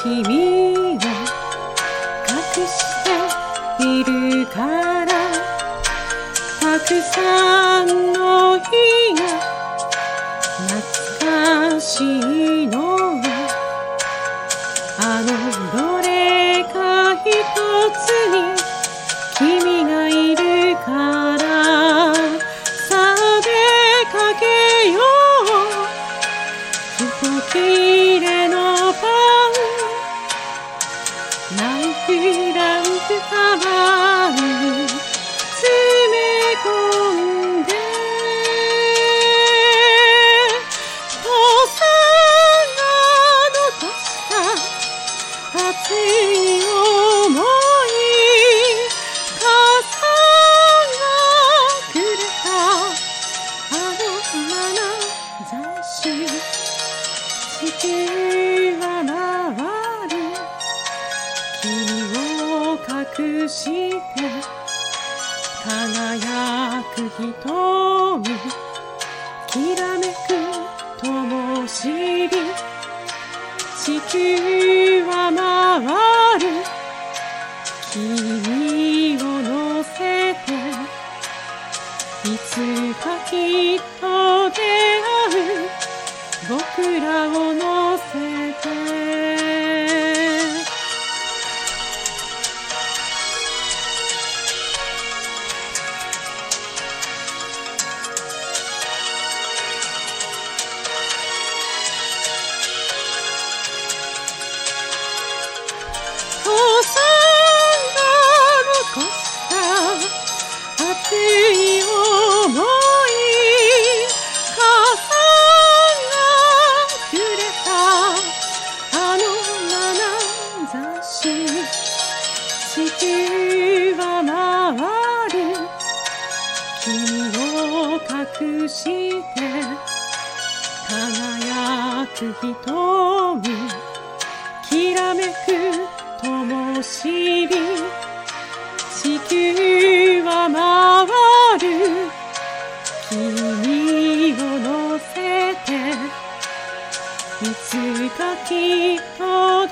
君は隠しているからたくさんの日が懐かしいのはあのどれか一つに君がいるからさあ出かけよう。地球は回る君を隠して輝く瞳きらめく灯火。地球は回る。君を乗せていつかきっと出会う。僕らを乗せて。輝く瞳。きらめく灯火。地球は回る。君を乗せて。いつかきっと